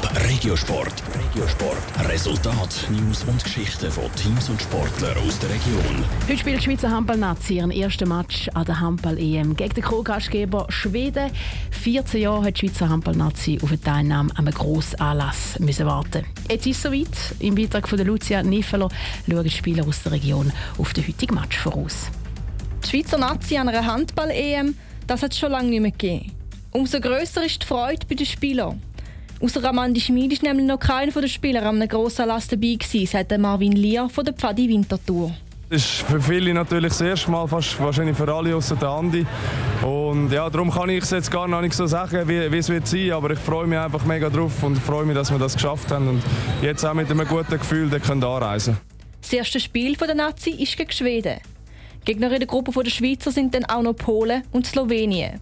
Top Regiosport. Regiosport. Resultat, News und Geschichten von Teams und Sportlern aus der Region. Heute spielt die Schweizer Handballnazi ihren ersten Match an der Handball-EM gegen den Co-Gastgeber Schweden. 14 Jahre hat die Schweizer Handballnazi auf eine Teilnahme an einem grossen Anlass müssen warten. Jetzt ist es soweit. Im Beitrag von Lucia Niffeler schauen die Spieler aus der Region auf den heutigen Match voraus. Die Schweizer Nazi an einer Handball-EM, das hat es schon lange nicht mehr gegeben. Umso grösser ist die Freude bei den Spielern. Außer Amandi Schmid ist nämlich noch keiner der Spieler an einem grossen Anlass dabei gewesen, sagt Marvin Lier von der Pfadi Winterthur. Das ist für viele natürlich das erste Mal, fast wahrscheinlich für alle außer der Andi. Und ja, darum kann ich es jetzt gar noch nicht so sagen, wie, wie es wird sein, aber ich freue mich einfach mega drauf und freue mich, dass wir das geschafft haben und jetzt auch mit einem guten Gefühl können anreisen. Das erste Spiel der Nazi ist gegen Schweden. Gegner in der Gruppe der Schweizer sind dann auch noch Polen und Slowenien.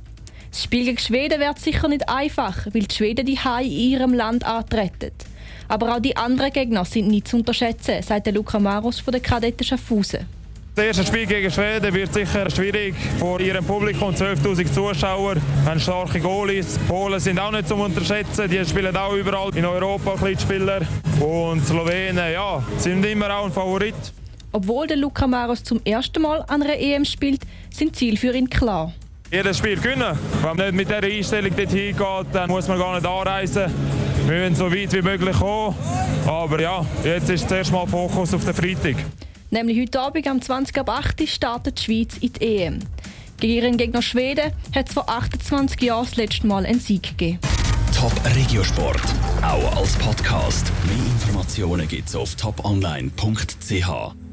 Das Spiel gegen Schweden wird sicher nicht einfach, weil die Schweden die Hai in ihrem Land antreten. Aber auch die anderen Gegner sind nicht zu unterschätzen, sagt Luca Maros von der Kadetten Schaffhausen. Das erste Spiel gegen Schweden wird sicher schwierig. Vor ihrem Publikum 12.000 Zuschauer, haben starke Goalies. Die Polen sind auch nicht zu unterschätzen, die spielen auch überall in Europa Spieler. Und Slowenen, ja, sind immer auch ein Favorit. Obwohl der Luca Maros zum ersten Mal an einer EM spielt, sind Ziel für ihn klar jedes Spiel gewinnen. Wenn man nicht mit dieser Einstellung dorthin geht, dann muss man gar nicht anreisen. Wir müssen so weit wie möglich kommen. Aber ja, jetzt ist zuerst mal Fokus auf den Freitag. Nämlich heute Abend am 20 ab 8 startet die Schweiz in die EM. Gegen ihren Gegner Schweden hat es vor 28 Jahren das letzte Mal einen Sieg gegeben. Top Regiosport, auch als Podcast. Mehr Informationen gibt es auf toponline.ch.